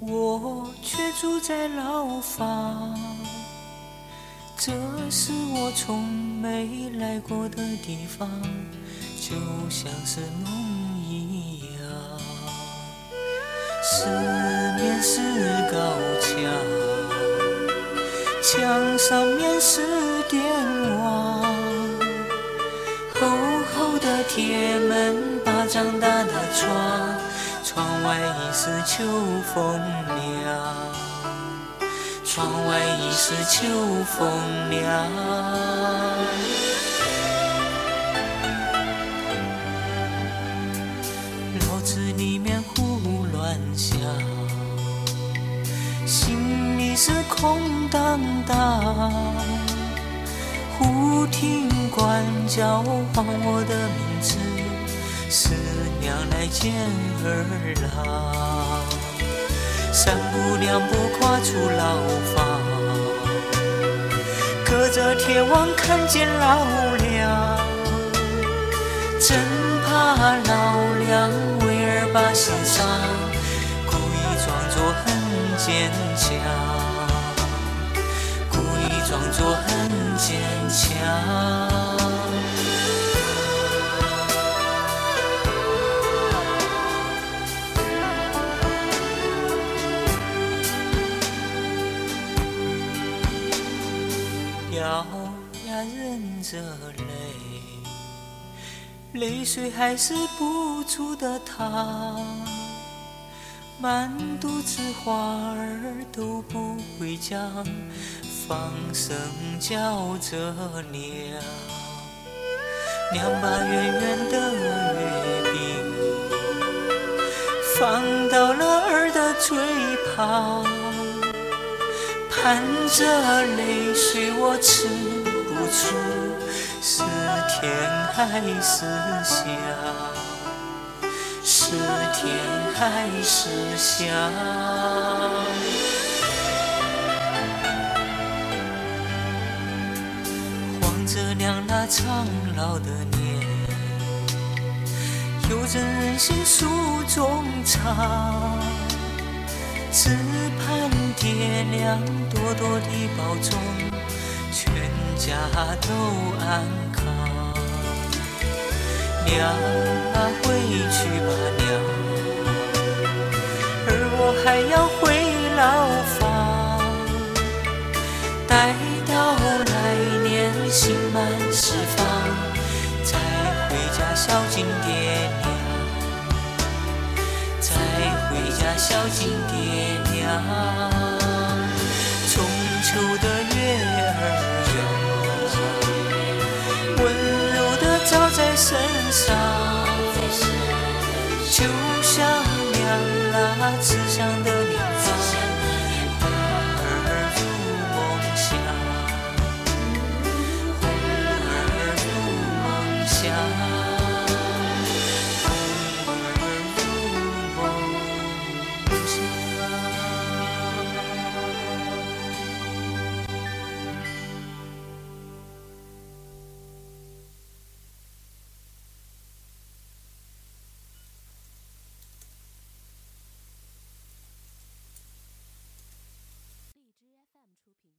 我却住在牢房。这是我从没来过的地方，就像是梦一样。四面是高墙，墙上面是电网，厚厚的铁门把张大的窗。外已是秋风凉。窗外已是秋风凉，脑子里面胡乱想，心里是空荡荡。忽听官叫唤我的名字，是娘来见儿郎。三步两步跨出牢房，隔着铁网看见老娘，真怕老娘为儿把心伤，故意装作很坚强，故意装作很老呀忍着泪，泪水还是不住的淌，满肚子话儿都不会讲，放声叫着娘。娘把圆圆的月饼放到了儿的嘴旁。含着泪水，我吃不出是甜还是香，是甜还是香。望着娘那苍老的脸，有人人心诉衷肠。爹娘多多的保重，全家都安康。娘啊，回去吧，娘，而我还要回牢房，待到来年心满释放，再回家孝敬爹娘。再回家孝敬爹娘，身上，就像娘那慈祥的脸出品。